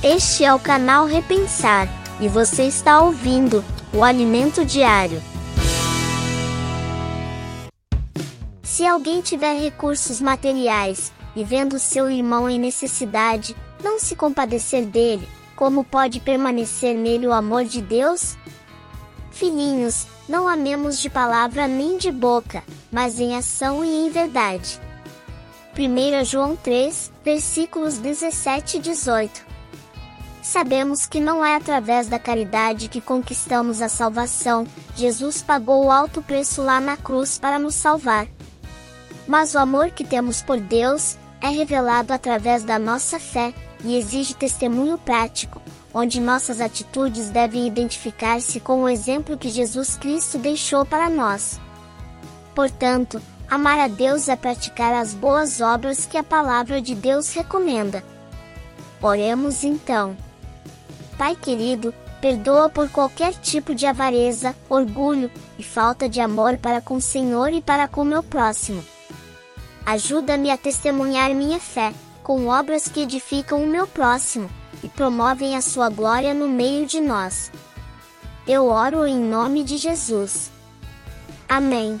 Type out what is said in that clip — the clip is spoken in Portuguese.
Este é o canal Repensar e você está ouvindo o Alimento Diário. Se alguém tiver recursos materiais e vendo seu irmão em necessidade, não se compadecer dele, como pode permanecer nele o amor de Deus? Filhinhos, não amemos de palavra nem de boca, mas em ação e em verdade. 1 João 3, versículos 17 e 18. Sabemos que não é através da caridade que conquistamos a salvação, Jesus pagou o alto preço lá na cruz para nos salvar. Mas o amor que temos por Deus é revelado através da nossa fé e exige testemunho prático, onde nossas atitudes devem identificar-se com o exemplo que Jesus Cristo deixou para nós. Portanto, amar a Deus é praticar as boas obras que a palavra de Deus recomenda. Oremos então. Pai querido, perdoa por qualquer tipo de avareza, orgulho e falta de amor para com o Senhor e para com meu próximo. Ajuda-me a testemunhar minha fé, com obras que edificam o meu próximo e promovem a sua glória no meio de nós. Eu oro em nome de Jesus. Amém.